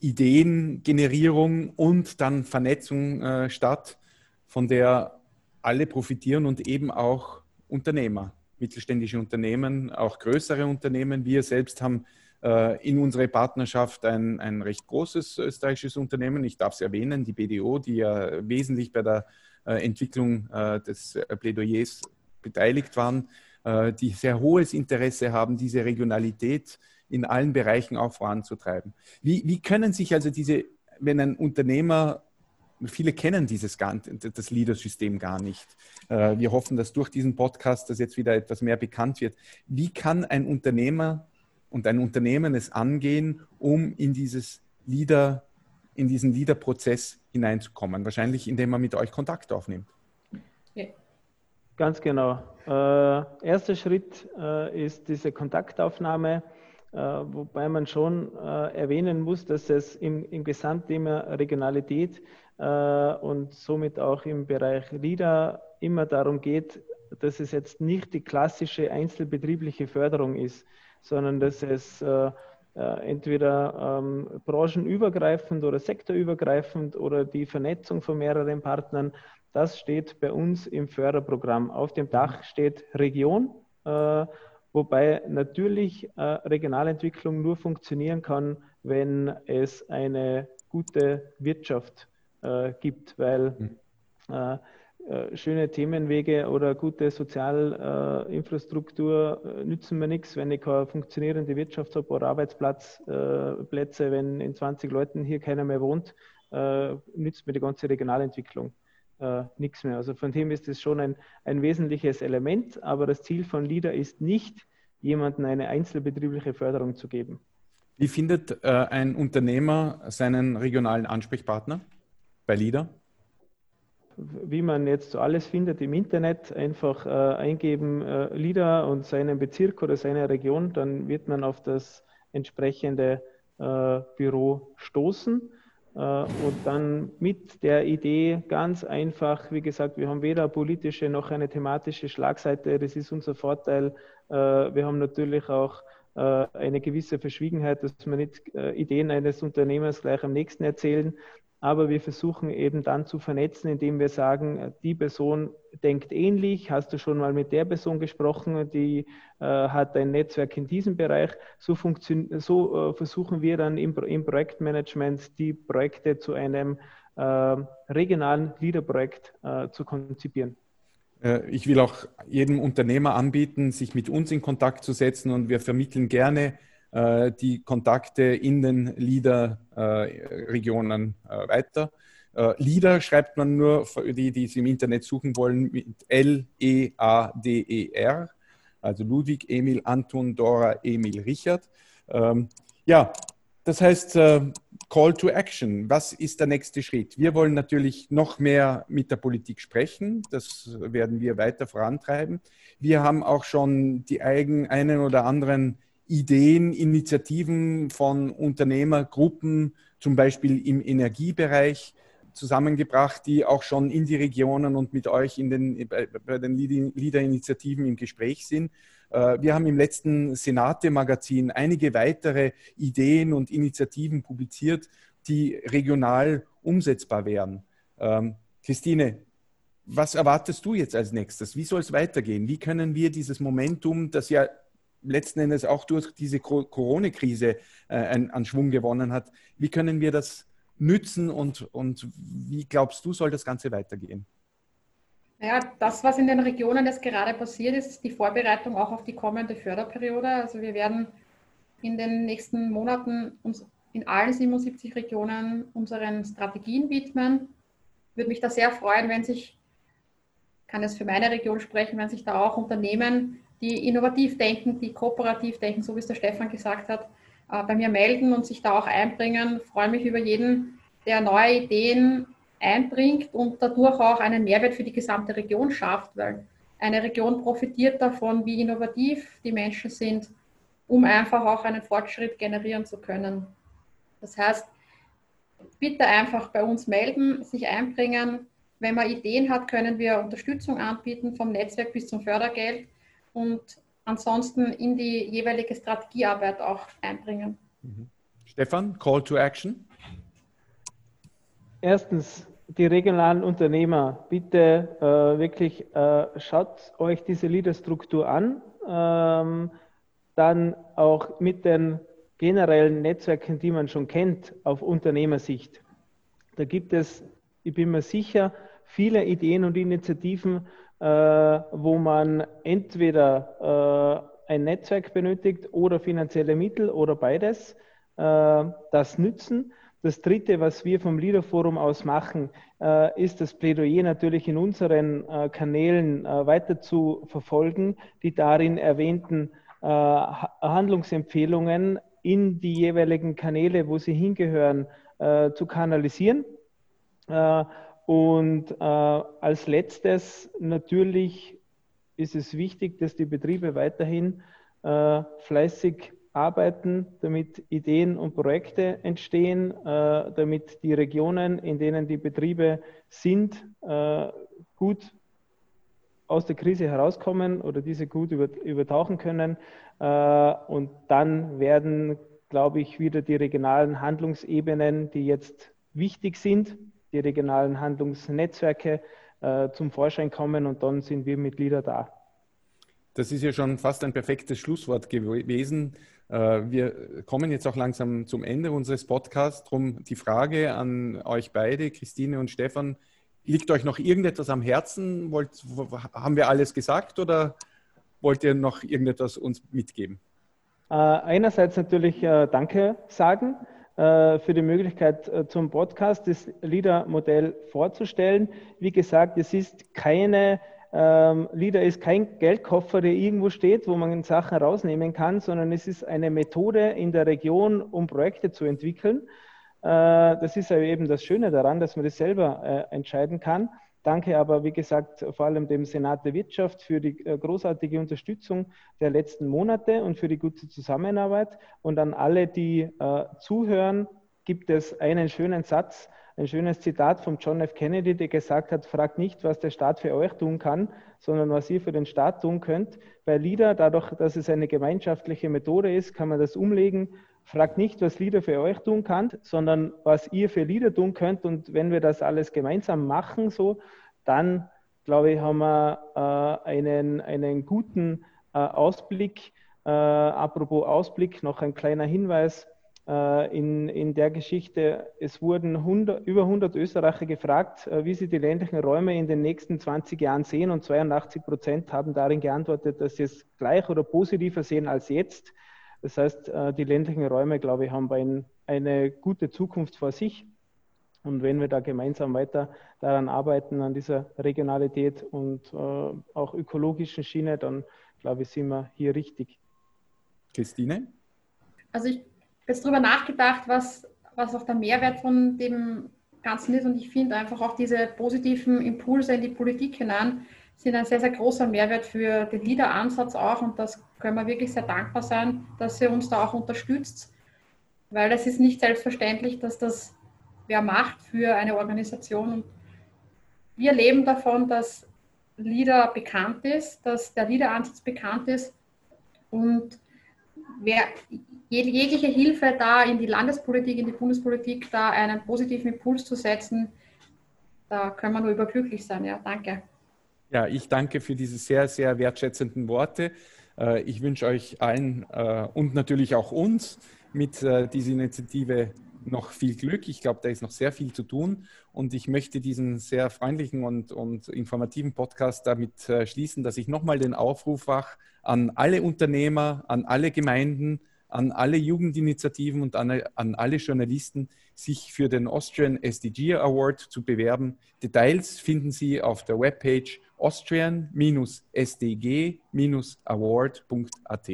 Ideengenerierung und dann Vernetzung äh, statt, von der alle profitieren und eben auch Unternehmer, mittelständische Unternehmen, auch größere Unternehmen. Wir selbst haben äh, in unserer Partnerschaft ein, ein recht großes österreichisches Unternehmen, ich darf es erwähnen, die BDO, die ja wesentlich bei der äh, Entwicklung äh, des Plädoyers beteiligt waren, die sehr hohes Interesse haben, diese Regionalität in allen Bereichen auch voranzutreiben. Wie, wie können sich also diese, wenn ein Unternehmer viele kennen dieses das Leader-System gar nicht. Äh, wir hoffen, dass durch diesen Podcast das jetzt wieder etwas mehr bekannt wird. Wie kann ein Unternehmer und ein Unternehmen es angehen, um in dieses Leader, in diesen Leader-Prozess hineinzukommen? Wahrscheinlich, indem man mit euch Kontakt aufnimmt. Ja. Ganz genau. Äh, erster Schritt äh, ist diese Kontaktaufnahme, äh, wobei man schon äh, erwähnen muss, dass es im, im Gesamtthema Regionalität und somit auch im Bereich LIDA immer darum geht, dass es jetzt nicht die klassische einzelbetriebliche Förderung ist, sondern dass es äh, äh, entweder ähm, branchenübergreifend oder sektorübergreifend oder die Vernetzung von mehreren Partnern, das steht bei uns im Förderprogramm. Auf dem Dach steht Region, äh, wobei natürlich äh, Regionalentwicklung nur funktionieren kann, wenn es eine gute Wirtschaft äh, gibt, weil hm. äh, äh, schöne Themenwege oder gute Sozialinfrastruktur äh, nützen mir nichts, wenn ich keine funktionierende Wirtschaft habe oder Arbeitsplätze, wenn in 20 Leuten hier keiner mehr wohnt, nützt mir die ganze Regionalentwicklung nichts mehr. Also von dem ist es schon ein, ein wesentliches Element, aber das Ziel von LIDA ist nicht, jemandem eine einzelbetriebliche Förderung zu geben. Wie findet ein Unternehmer seinen regionalen Ansprechpartner bei LIDA? wie man jetzt so alles findet im Internet, einfach äh, eingeben äh, LIDA und seinen Bezirk oder seine Region, dann wird man auf das entsprechende äh, Büro stoßen äh, und dann mit der Idee ganz einfach, wie gesagt, wir haben weder politische noch eine thematische Schlagseite, das ist unser Vorteil. Äh, wir haben natürlich auch äh, eine gewisse Verschwiegenheit, dass wir nicht Ideen eines Unternehmers gleich am nächsten erzählen, aber wir versuchen eben dann zu vernetzen, indem wir sagen, die Person denkt ähnlich, hast du schon mal mit der Person gesprochen, die äh, hat ein Netzwerk in diesem Bereich. So, so äh, versuchen wir dann im, im, Projektmanagement die Projekte zu einem äh, regionalen Leader-Projekt äh, zu konzipieren. Äh, ich will auch jedem Unternehmer anbieten, sich mit uns in Kontakt zu setzen und wir vermitteln gerne äh, die Kontakte in den LEADER-Regionen äh, weiter. Äh, LEADER schreibt man nur für die, die es im Internet suchen wollen, mit L-E-A-D-E-R, also Ludwig, Emil, Anton, Dora, Emil, Richard. Ähm, ja, das heißt, Call to Action. Was ist der nächste Schritt? Wir wollen natürlich noch mehr mit der Politik sprechen. Das werden wir weiter vorantreiben. Wir haben auch schon die eigen, einen oder anderen Ideen, Initiativen von Unternehmergruppen, zum Beispiel im Energiebereich, zusammengebracht, die auch schon in die Regionen und mit euch in den, bei den Leader-Initiativen im Gespräch sind. Äh, wir haben im letzten Senate-Magazin einige weitere Ideen und Initiativen publiziert, die regional umsetzbar wären. Ähm, Christine, was erwartest du jetzt als nächstes? Wie soll es weitergehen? Wie können wir dieses Momentum, das ja letzten Endes auch durch diese Corona-Krise äh, an Schwung gewonnen hat. Wie können wir das nützen und, und wie glaubst du, soll das Ganze weitergehen? Ja, das, was in den Regionen jetzt gerade passiert, ist die Vorbereitung auch auf die kommende Förderperiode. Also wir werden in den nächsten Monaten uns in allen 77 Regionen unseren Strategien widmen. Würde mich da sehr freuen, wenn sich, kann es für meine Region sprechen, wenn sich da auch Unternehmen die innovativ denken, die kooperativ denken, so wie es der Stefan gesagt hat, äh, bei mir melden und sich da auch einbringen. Ich freue mich über jeden, der neue Ideen einbringt und dadurch auch einen Mehrwert für die gesamte Region schafft, weil eine Region profitiert davon, wie innovativ die Menschen sind, um einfach auch einen Fortschritt generieren zu können. Das heißt, bitte einfach bei uns melden, sich einbringen. Wenn man Ideen hat, können wir Unterstützung anbieten, vom Netzwerk bis zum Fördergeld und ansonsten in die jeweilige Strategiearbeit auch einbringen. Mhm. Stefan, Call to Action? Erstens, die regionalen Unternehmer, bitte äh, wirklich äh, schaut euch diese Leaderstruktur an. Ähm, dann auch mit den generellen Netzwerken, die man schon kennt, auf Unternehmersicht. Da gibt es, ich bin mir sicher, viele Ideen und Initiativen, wo man entweder äh, ein Netzwerk benötigt oder finanzielle Mittel oder beides, äh, das nützen. Das Dritte, was wir vom Leader Forum aus machen, ist das Plädoyer natürlich in unseren Kanälen weiter zu verfolgen, die darin erwähnten Handlungsempfehlungen in die jeweiligen Kanäle, wo sie hingehören, zu kanalisieren und äh, als letztes natürlich ist es wichtig, dass die Betriebe weiterhin äh, fleißig arbeiten, damit Ideen und Projekte entstehen, äh, damit die Regionen, in denen die Betriebe sind, äh, gut aus der Krise herauskommen oder diese gut über, übertauchen können. Äh, und dann werden, glaube ich, wieder die regionalen Handlungsebenen, die jetzt wichtig sind, die regionalen Handlungsnetzwerke äh, zum Vorschein kommen und dann sind wir Mitglieder da. Das ist ja schon fast ein perfektes Schlusswort gewesen. Äh, wir kommen jetzt auch langsam zum Ende unseres Podcasts. Drum die Frage an euch beide, Christine und Stefan. liegt euch noch irgendetwas am Herzen? Wollt, haben wir alles gesagt oder wollt ihr noch irgendetwas uns mitgeben? Äh, einerseits natürlich äh, Danke sagen für die Möglichkeit zum Podcast, das LIDA-Modell vorzustellen. Wie gesagt, es ist keine ähm, LIDA ist kein Geldkoffer, der irgendwo steht, wo man Sachen rausnehmen kann, sondern es ist eine Methode in der Region, um Projekte zu entwickeln. Äh, das ist eben das Schöne daran, dass man das selber äh, entscheiden kann. Danke aber, wie gesagt, vor allem dem Senat der Wirtschaft für die äh, großartige Unterstützung der letzten Monate und für die gute Zusammenarbeit. Und an alle, die zuhören, gibt es einen schönen Satz, ein schönes Zitat von John F. Kennedy, der gesagt hat, fragt nicht, was der Staat für euch tun kann, sondern was ihr für den Staat tun könnt. Bei LIDA, dadurch, dass es eine gemeinschaftliche Methode ist, kann man das umlegen fragt nicht, was LIDA für euch tun kann, sondern was ihr für LIDA tun könnt. Und wenn wir das alles gemeinsam machen, so, dann glaube ich, haben wir äh, einen, einen guten äh, Ausblick. Äh, apropos Ausblick, noch ein kleiner Hinweis äh, in, in der Geschichte. Es wurden 100, über 100 Österreicher gefragt, äh, wie sie die ländlichen Räume in den nächsten 20 Jahren sehen und 82 Prozent haben darin geantwortet, dass sie es gleich oder positiver sehen als jetzt. Das heißt, äh, die ländlichen Räume, glaube ich, haben eine gute Zukunft vor sich. Und wenn wir da gemeinsam weiter daran arbeiten, an dieser Regionalität und äh, auch ökologischen Schiene, dann glaube ich, sind wir hier richtig. Christine? Also ich habe jetzt darüber nachgedacht, was, was auch der Mehrwert von dem Ganzen ist. Und ich finde einfach auch diese positiven Impulse in die Politik hinein sind ein sehr, sehr großer Mehrwert für den LIDA-Ansatz auch und das können wir wirklich sehr dankbar sein, dass ihr uns da auch unterstützt, weil es ist nicht selbstverständlich, dass das wer macht für eine Organisation. wir leben davon, dass LIDA bekannt ist, dass der LIDA-Ansatz bekannt ist und wer, jegliche Hilfe da in die Landespolitik, in die Bundespolitik, da einen positiven Impuls zu setzen, da können wir nur überglücklich sein. Ja, danke. Ja, ich danke für diese sehr, sehr wertschätzenden Worte. Äh, ich wünsche euch allen äh, und natürlich auch uns mit äh, dieser Initiative noch viel Glück. Ich glaube, da ist noch sehr viel zu tun. Und ich möchte diesen sehr freundlichen und, und informativen Podcast damit schließen, dass ich nochmal den Aufruf mache an alle Unternehmer, an alle Gemeinden, an alle Jugendinitiativen und an, an alle Journalisten, sich für den Austrian SDG Award zu bewerben. Details finden Sie auf der Webpage austrian-sdg-award.at.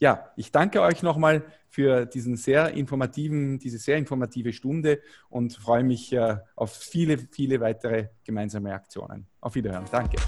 Ja, ich danke euch nochmal für diesen sehr informativen, diese sehr informative Stunde und freue mich äh, auf viele, viele weitere gemeinsame Aktionen. Auf Wiederhören. Danke.